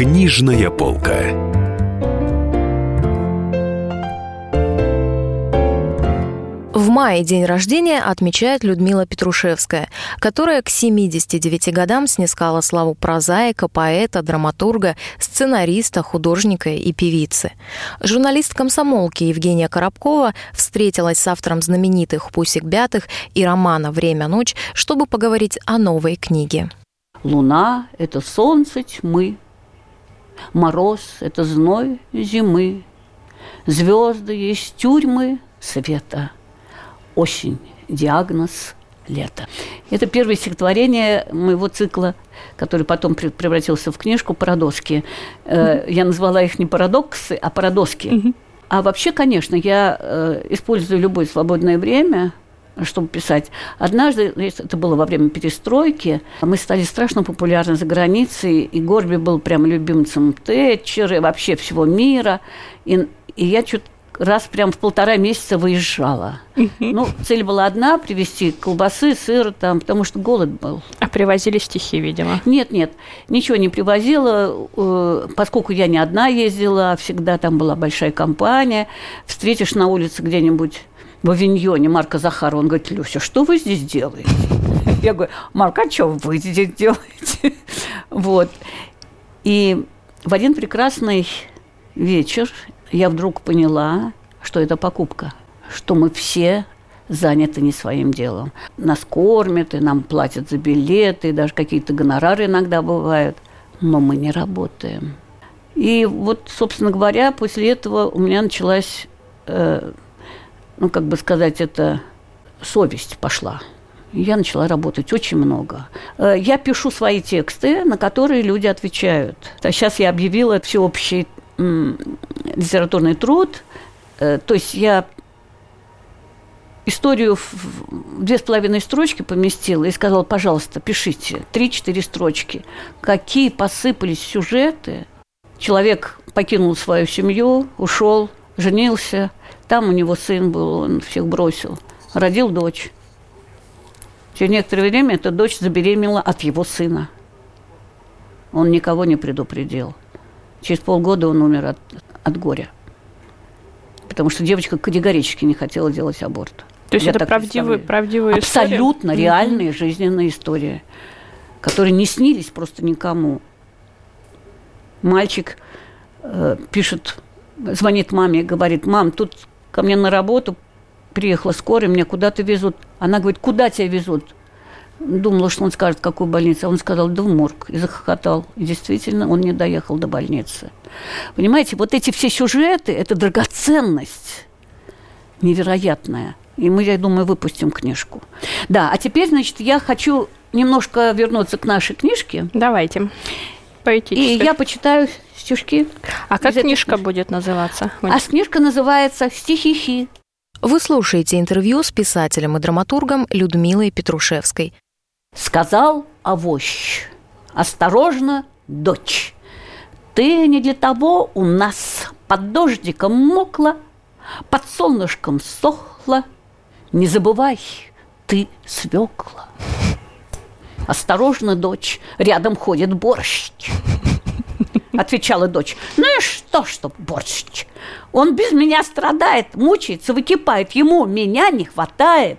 Книжная полка. В мае день рождения отмечает Людмила Петрушевская, которая к 79 годам снискала славу прозаика, поэта, драматурга, сценариста, художника и певицы. Журналист комсомолки Евгения Коробкова встретилась с автором знаменитых «Пусик Бятых» и романа «Время-ночь», чтобы поговорить о новой книге. Луна – это солнце тьмы, Мороз – это зной зимы, Звезды есть тюрьмы света, Осень – диагноз лето. Это первое стихотворение моего цикла, который потом превратился в книжку «Парадоски». Mm-hmm. Я назвала их не парадоксы, а парадоски. Mm-hmm. А вообще, конечно, я э, использую любое свободное время – чтобы писать. Однажды, это было во время перестройки, мы стали страшно популярны за границей, и Горби был прям любимцем Тэтчера и вообще всего мира. И, и я чуть раз прям в полтора месяца выезжала. Ну, цель была одна – привезти колбасы, сыр там, потому что голод был. А привозили стихи, видимо? Нет, нет, ничего не привозила, э, поскольку я не одна ездила, всегда там была большая компания. Встретишь на улице где-нибудь в Авиньоне Марка Захарова. Он говорит, Люся, что вы здесь делаете? Я говорю, Марк, а что вы здесь делаете? Вот. И в один прекрасный вечер я вдруг поняла, что это покупка, что мы все заняты не своим делом. Нас кормят, и нам платят за билеты, и даже какие-то гонорары иногда бывают, но мы не работаем. И вот, собственно говоря, после этого у меня началась э, ну, как бы сказать, это совесть пошла. Я начала работать очень много. Э, я пишу свои тексты, на которые люди отвечают. А сейчас я объявила всеобщий литературный труд. Э, то есть я историю в две с половиной строчки поместила и сказала, пожалуйста, пишите три-четыре строчки. Какие посыпались сюжеты. Человек покинул свою семью, ушел, женился – там у него сын был, он всех бросил. Родил дочь. Через некоторое время эта дочь забеременела от его сына. Он никого не предупредил. Через полгода он умер от, от горя. Потому что девочка категорически не хотела делать аборт. То есть Я это правдивые, правдивые Абсолютно истории? реальные жизненные истории, которые не снились просто никому. Мальчик э, пишет, звонит маме и говорит, мам, тут ко мне на работу приехала скорая, меня куда-то везут. Она говорит, куда тебя везут? Думала, что он скажет, какую больницу. А он сказал, да в морг. И захохотал. И действительно, он не доехал до больницы. Понимаете, вот эти все сюжеты – это драгоценность невероятная. И мы, я думаю, выпустим книжку. Да, а теперь, значит, я хочу немножко вернуться к нашей книжке. Давайте. Поэтически. И я почитаю стишки. А как книжка книжки. будет называться? А книжка называется «Стихихи». Вы слушаете интервью с писателем и драматургом Людмилой Петрушевской. Сказал авощ, осторожно, дочь, ты не для того у нас под дождиком мокла, под солнышком сохла, не забывай, ты свекла. Осторожно, дочь, рядом ходит борщ отвечала дочь. Ну и что, что борщ? Он без меня страдает, мучается, выкипает. Ему меня не хватает.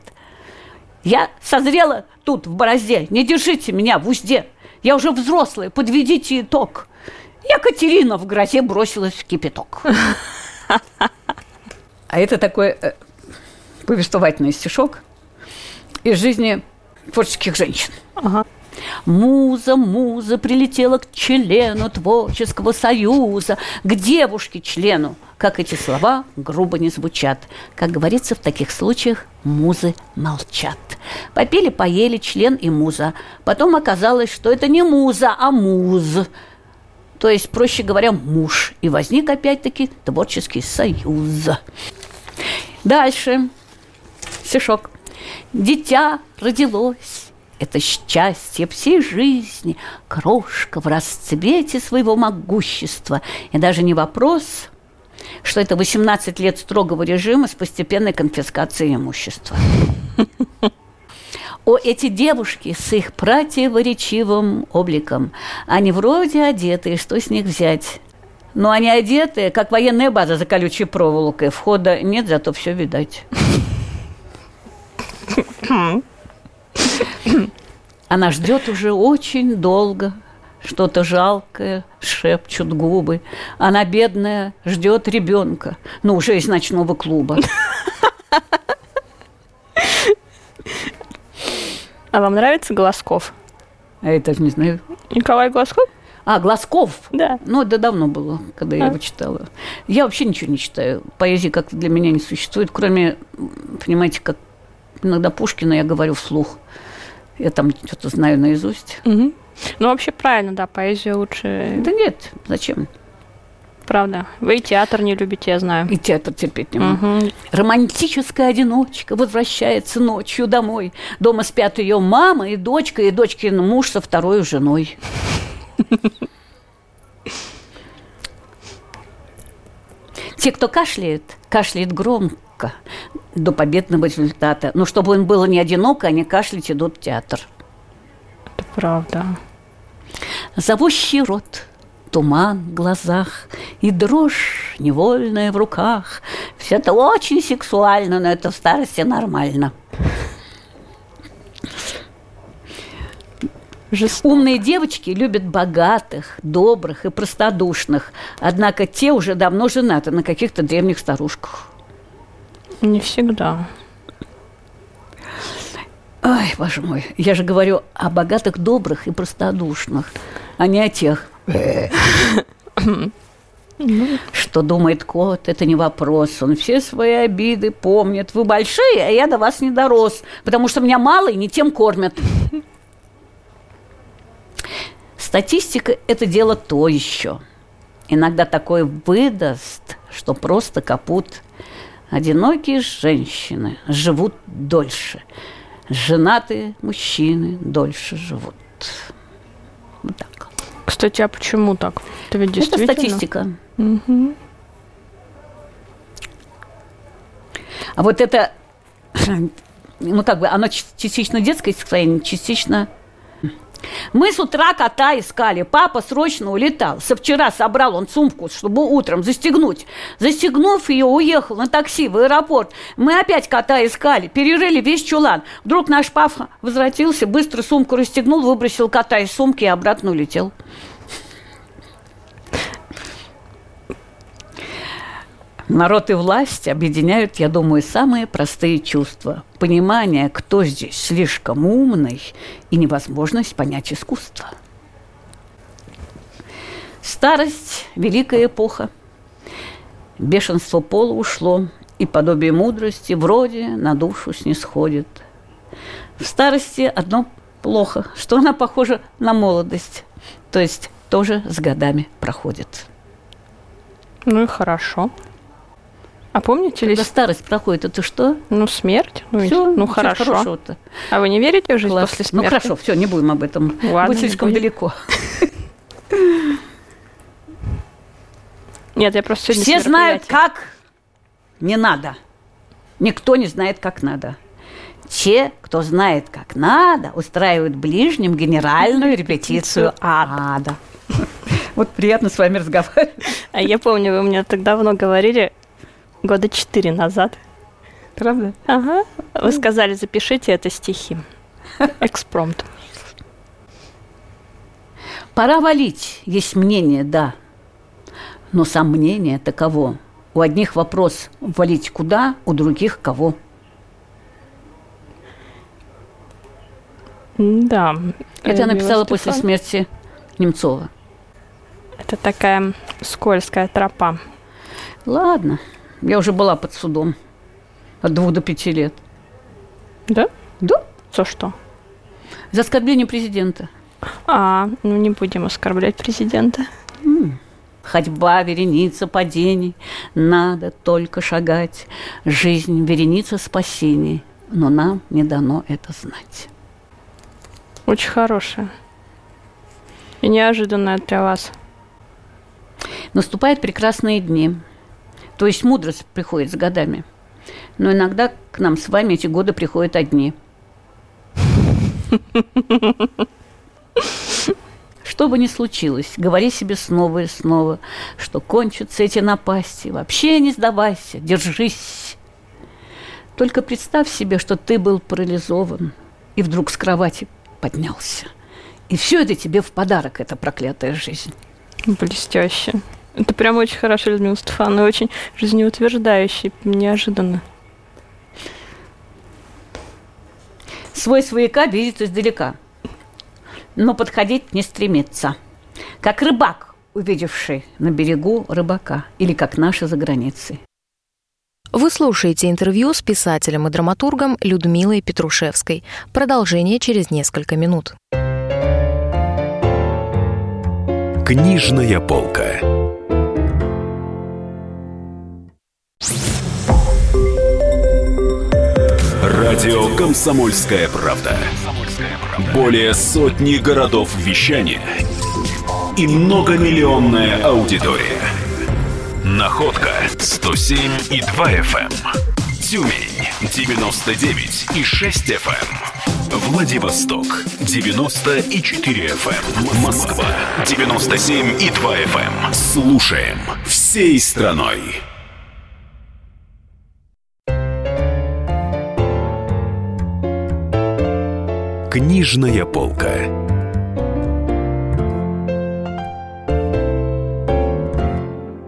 Я созрела тут, в борозде. Не держите меня в узде. Я уже взрослая, подведите итог. Я Катерина в грозе бросилась в кипяток. А это такой э, повествовательный стишок из жизни творческих женщин. Ага. Муза, муза прилетела к члену творческого союза, к девушке-члену. Как эти слова грубо не звучат. Как говорится, в таких случаях музы молчат. Попили, поели член и муза. Потом оказалось, что это не муза, а муз. То есть, проще говоря, муж. И возник опять-таки творческий союз. Дальше. Стишок. Дитя родилось, это счастье всей жизни, крошка в расцвете своего могущества. И даже не вопрос, что это 18 лет строгого режима с постепенной конфискацией имущества. О, эти девушки с их противоречивым обликом. Они вроде одетые, что с них взять? Но они одеты, как военная база за колючей проволокой. Входа нет, зато все видать. Она ждет уже очень долго. Что-то жалкое шепчут губы. Она бедная ждет ребенка. Ну, уже из ночного клуба. А вам нравится Глазков? А это не знаю. Николай Глазков? А, Глазков? Да. Ну, это давно было, когда я А. его читала. Я вообще ничего не читаю. Поэзии как-то для меня не существует, кроме, понимаете, как иногда Пушкина я говорю вслух. Я там что-то знаю наизусть. Мгм. Ну, вообще правильно, да, поэзию лучше, Да нет, зачем? правда. Вы и театр не любите, я знаю. И театр терпеть не могу. Мгм. Романтическая одиночка возвращается ночью домой. Дома спят ее мама и дочка, и дочкин муж со второй женой. Те, кто кашляет, кашляет громко до победного результата. Но чтобы он был не одинок, они кашлять идут в театр. Это правда. Зовущий рот, туман в глазах и дрожь невольная в руках. Все это очень сексуально, но это в старости нормально. Жестоко. Умные девочки любят богатых, добрых и простодушных, однако те уже давно женаты на каких-то древних старушках. Не всегда. Ай, боже мой, я же говорю о богатых, добрых и простодушных, а не о тех. Что думает кот, это не вопрос. Он все свои обиды помнит. Вы большие, а я до вас не дорос, потому что меня мало и не тем кормят. Статистика – это дело то еще. Иногда такое выдаст, что просто капут. Одинокие женщины живут дольше. Женатые мужчины дольше живут. Вот так. Кстати, а почему так? Это ведь Это действительно... статистика. Мгм. А вот это, ну как бы, оно частично детское состояние, частично... Мы с утра кота искали. Папа срочно улетал. Со вчера собрал он сумку, чтобы утром застегнуть. Застегнув ее, уехал на такси в аэропорт. Мы опять кота искали, перерыли весь чулан. Вдруг наш папа возвратился, быстро сумку расстегнул, выбросил кота из сумки и обратно улетел. Народ и власть объединяют, я думаю, самые простые чувства. Понимание, кто здесь слишком умный, и невозможность понять искусство. Старость – великая эпоха. Бешенство пола ушло, и подобие мудрости вроде на душу снисходит. В старости одно плохо, что она похожа на молодость, то есть тоже с годами проходит. Ну и хорошо. А помните. Когда старость проходит, это что? Ну, смерть? Ну, Всё, ну хорошо. хорошего-то. А вы не верите в жизнь Класс. после Ну смерти? хорошо, все, не будем об этом. Ладно, Будет слишком будем. далеко. Нет, я просто сегодня Все знают, как не надо. Никто не знает, как надо. Те, кто знает, как надо, устраивают ближним генеральную репетицию ада. Вот приятно с вами разговаривать. А я помню, вы мне так давно говорили, года четыре назад. Правда? Ага. Вы сказали, запишите это стихи. Экспромт. Пора валить, есть мнение, да. Но сомнение таково. У одних вопрос валить куда, у других кого. Да. Это я написала после Стефан. смерти Немцова. Это такая скользкая тропа. Ладно, я уже была под судом от двух до пяти лет. Да? Да, За что? за оскорбление президента. А, ну не будем оскорблять президента. Ходьба, вереница падений, надо только шагать. Жизнь, вереница спасений, но нам не дано это знать. Очень хорошая. И неожиданная для вас. Наступают прекрасные дни, то есть мудрость приходит с годами. Но иногда к нам с вами эти годы приходят одни. Что бы ни случилось, говори себе снова и снова, что кончатся эти напасти. Вообще не сдавайся, держись. Только представь себе, что ты был парализован и вдруг с кровати поднялся. И все это тебе в подарок, эта проклятая жизнь. Блестяще. Это прям очень хорошо, Людмила Стефановна, очень жизнеутверждающий, неожиданно. Свой свояка видит издалека, но подходить не стремится. Как рыбак, увидевший на берегу рыбака, или как наши за границей. Вы слушаете интервью с писателем и драматургом Людмилой Петрушевской. Продолжение через несколько минут. Книжная полка. Радио Комсомольская правда". Более сотни городов вещания и многомиллионная аудитория. Находка 107 и 2 FM. Эм. Тюмень 99 и 6 FM. Эм. Владивосток 94 FM. Эм. Москва 97 и 2 FM. Слушаем всей страной. Книжная полка.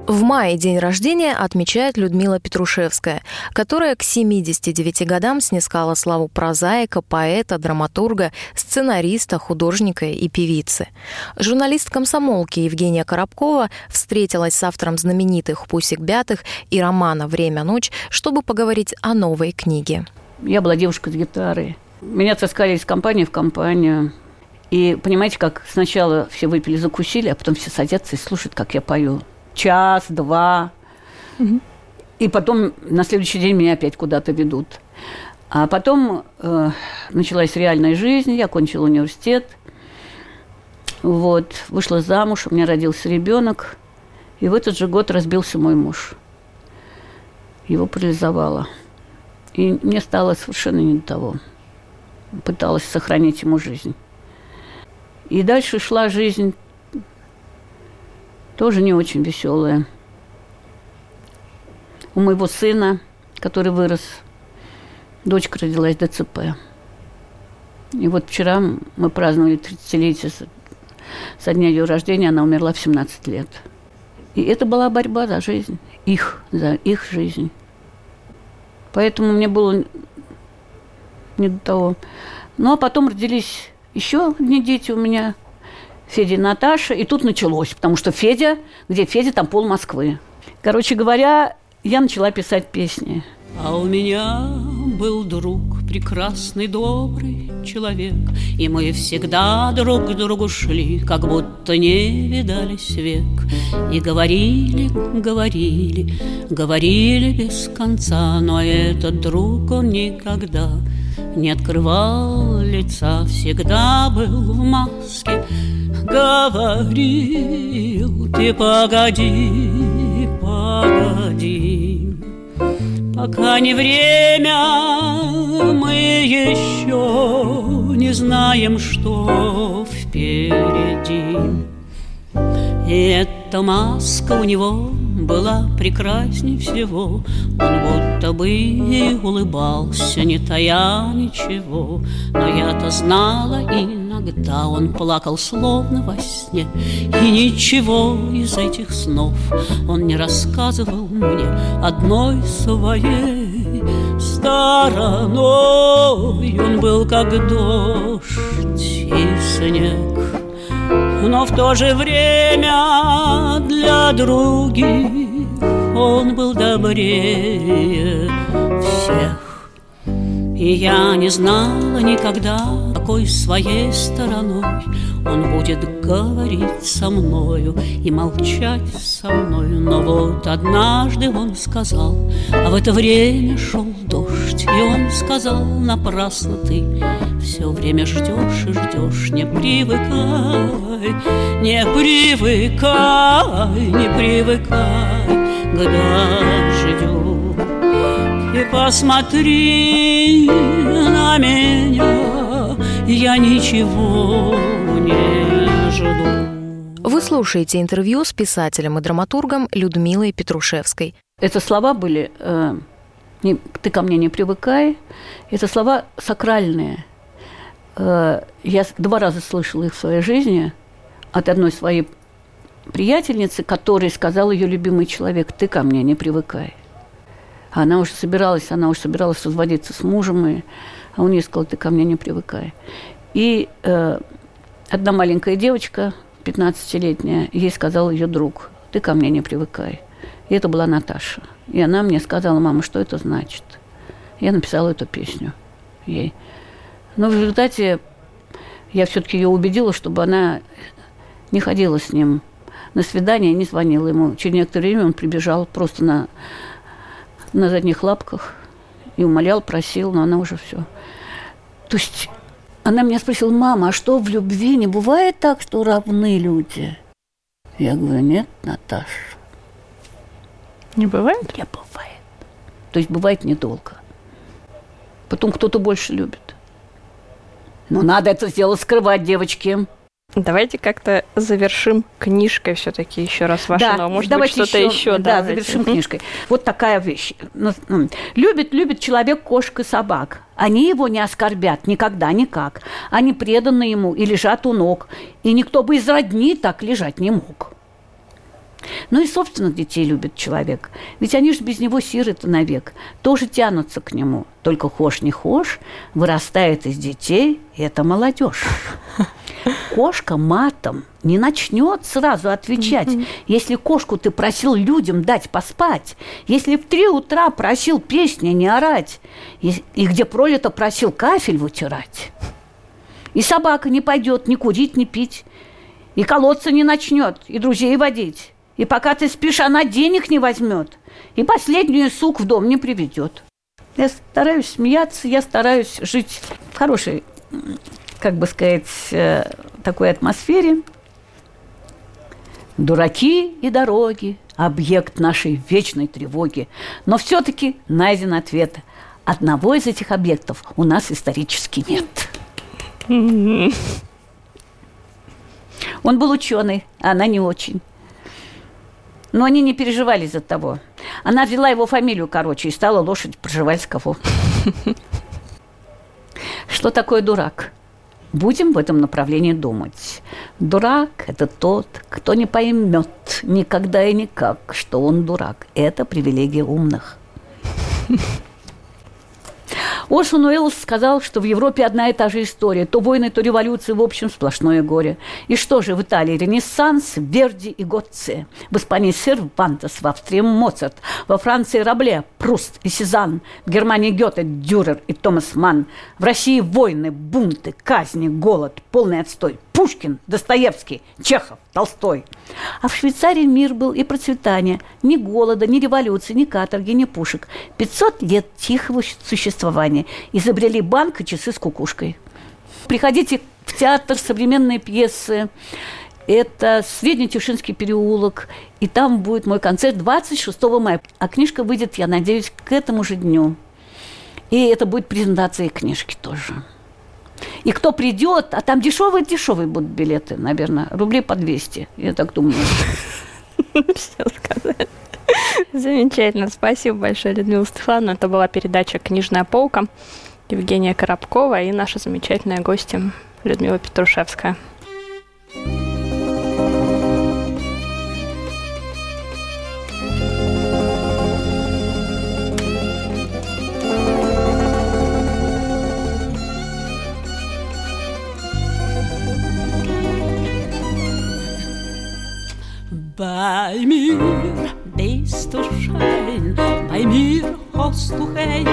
В мае день рождения отмечает Людмила Петрушевская, которая к 79 годам снискала славу прозаика, поэта, драматурга, сценариста, художника и певицы. Журналист комсомолки Евгения Коробкова встретилась с автором знаменитых «Пусик Бятых» и романа «Время-ночь», чтобы поговорить о новой книге. Я была девушка с гитарой. Меня таскали из компании в компанию. И понимаете, как сначала все выпили, закусили, а потом все садятся и слушают, как я пою час, два. Угу. И потом на следующий день меня опять куда-то ведут. А потом э, началась реальная жизнь, я кончила университет, вот, вышла замуж, у меня родился ребенок, и в этот же год разбился мой муж. Его парализовало. И мне стало совершенно не до того. Пыталась сохранить ему жизнь. И дальше шла жизнь тоже не очень веселая. У моего сына, который вырос, дочка родилась ДЦП. И вот вчера мы праздновали 30-летие со, дня ее рождения, она умерла в 17 лет. И это была борьба за жизнь, их, за их жизнь. Поэтому мне было не до того. Ну, а потом родились еще одни дети у меня – Федя и Наташа. И тут началось, потому что Федя, где Федя, там пол Москвы. Короче говоря, я начала писать песни. А у меня был друг, прекрасный, добрый человек, И мы всегда друг к другу шли, как будто не видались век. И говорили, говорили, говорили без конца, Но этот друг, он никогда не открывал лица, Всегда был в маске, говорил Ты погоди, погоди Пока не время, мы еще не знаем, что впереди И эта маска у него была прекрасней всего. Он будто бы и улыбался, не тая ничего. Но я-то знала, иногда он плакал словно во сне. И ничего из этих снов он не рассказывал мне одной своей стороной. Он был как дождь и снег но в то же время для других он был добрее всех. И я не знала никогда, какой своей стороной Он будет говорить со мною и молчать со мною. Но вот однажды он сказал, а в это время шел дождь, И он сказал, напрасно ты все время ждешь и ждешь, не привыкай, не привыкай, не привыкай к дождю. Посмотри на меня, я ничего не жду. Вы слушаете интервью с писателем и драматургом Людмилой Петрушевской. Это слова были э, не, «ты ко мне не привыкай». Это слова сакральные. Э, я два раза слышала их в своей жизни от одной своей приятельницы, которой сказал ее любимый человек, ты ко мне не привыкай. Она уже собиралась, она уже собиралась разводиться с мужем, и, а он ей сказал, ты ко мне не привыкай. И э, одна маленькая девочка, 15-летняя, ей сказал ее друг, ты ко мне не привыкай. И это была Наташа. И она мне сказала, мама, что это значит? Я написала эту песню ей. Но в результате я все-таки ее убедила, чтобы она не ходила с ним на свидание, не звонила ему. Через некоторое время он прибежал просто на, на задних лапках и умолял, просил, но она уже все. То есть она меня спросила, мама, а что в любви не бывает так, что равны люди? Я говорю, нет, Наташа. Не бывает? Не бывает. То есть бывает недолго. Потом кто-то больше любит. Но надо это сделать скрывать, девочки. Давайте как-то завершим книжкой все-таки еще раз ваше, да, но может давайте быть что-то еще. Да, давайте. завершим книжкой. Вот такая вещь. Ну, Любит, любит человек кошек и собак. Они его не оскорбят никогда, никак. Они преданы ему и лежат у ног. И никто бы из родни так лежать не мог. Ну и собственных детей любит человек. Ведь они же без него сироты навек. Тоже тянутся к нему. Только хошь не хошь, вырастает из детей это молодежь. Кошка матом не начнет сразу отвечать. Если кошку ты просил людям дать поспать, если в три утра просил песни не орать, и, и где пролито просил кафель вытирать, и собака не пойдет ни курить, ни пить, и колоться не начнет, и друзей водить. И пока ты спишь, она денег не возьмет, и последнюю сук в дом не приведет. Я стараюсь смеяться, я стараюсь жить в хорошей, как бы сказать, э, такой атмосфере. Дураки и дороги – объект нашей вечной тревоги. Но все-таки найден ответ. Одного из этих объектов у нас исторически нет. Он был ученый, а она не очень. Но они не переживали из-за того. Она взяла его фамилию, короче, и стала лошадь Пржевальского. Что такое дурак? Будем в этом направлении думать. Дурак – это тот, кто не поймет никогда и никак, что он дурак. Это привилегия умных. Орсон Уэллс сказал, что в Европе одна и та же история. То войны, то революции, в общем, сплошное горе. И что же в Италии? Ренессанс, Верди и Готце. В Испании Сервантес, в Австрии Моцарт. Во Франции Рабле, Пруст и Сезанн. В Германии Гёте, Дюрер и Томас Манн. В России войны, бунты, казни, голод, полный отстой. Пушкин, Достоевский, Чехов, Толстой. А в Швейцарии мир был и процветание. Ни голода, ни революции, ни каторги, ни пушек. 500 лет тихого существования. Изобрели банк и часы с кукушкой. Приходите в театр, современные пьесы. Это Средний Тишинский переулок. И там будет мой концерт 26 мая. А книжка выйдет, я надеюсь, к этому же дню. И это будет презентация книжки тоже. И кто придет, а там дешевые-дешевые будут билеты, наверное, рублей по 200, я так думаю. Все сказали. Замечательно. Спасибо большое, Людмила Стефановна. Это была передача «Книжная полка». Евгения Коробкова и наша замечательная гостья Людмила Петрушевская. Bei mir. Bist du schön, bei mir hast du Heil,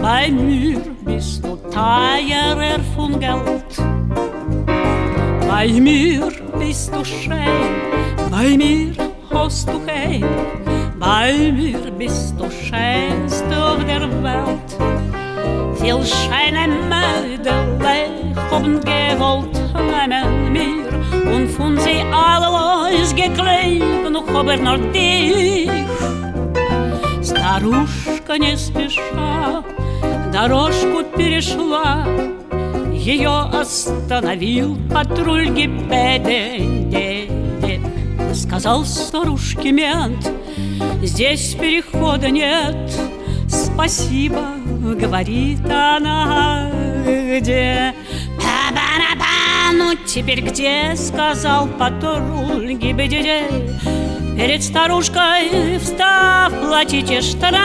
bei mir bist du teurer von Geld. Bei mir bist du schön, bei mir hast du Heil, bei mir bist du schönst auf der Welt. Viel schöne Mädel haben gewollt nehmen mir und von sie alles geklebt, noch aber nur dich. Старушка не спеша дорожку перешла, ее остановил патруль ГИБДД. Сказал старушке мент, здесь перехода нет. Спасибо, говорит она, где? Теперь где? Сказал патруль ГИБДД. Перед старушкой встав, платите штраф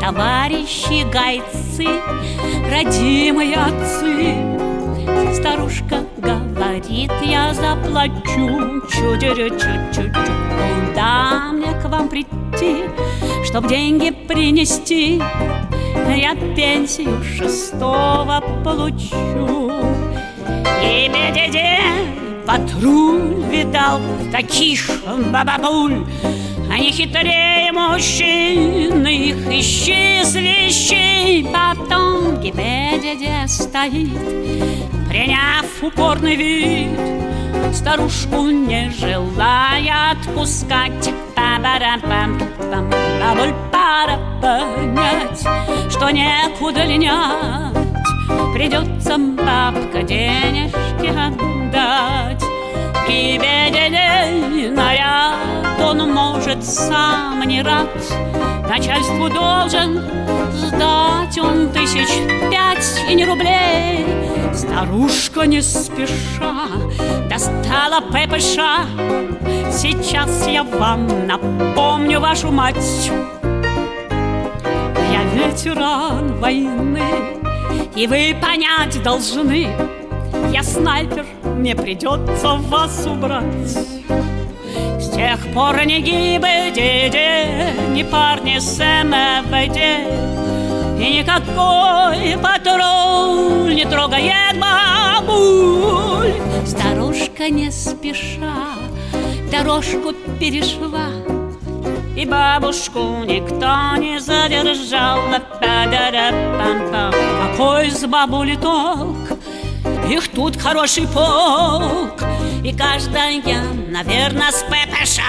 Товарищи гайцы, родимые отцы Старушка говорит, я заплачу Чу-чу-чу-чу-чу Куда мне к вам прийти, чтоб деньги принести? Я пенсию шестого получу И бедеде патруль видал таких бабабуль. Они хитрее мужчин, их исчислищей Потом гибедеде стоит, приняв упорный вид. Старушку не желая отпускать. Бабуль пора понять, что некуда линять Придется бабка денежки отдать. И беденей наряд он может сам не рад. Начальству должен сдать он тысяч пять и не рублей. Старушка не спеша достала ППШ Сейчас я вам напомню вашу мать. Я ветеран войны и вы понять должны Я снайпер, мне придется вас убрать. С тех пор ни гибы Ни парни с МВД И никакой патруль Не трогает бабуль. Старушка не спеша Дорожку перешла и бабушку никто не задержал. Какой с бабули толк? Их тут хороший полк. И каждая, наверное, с ППШ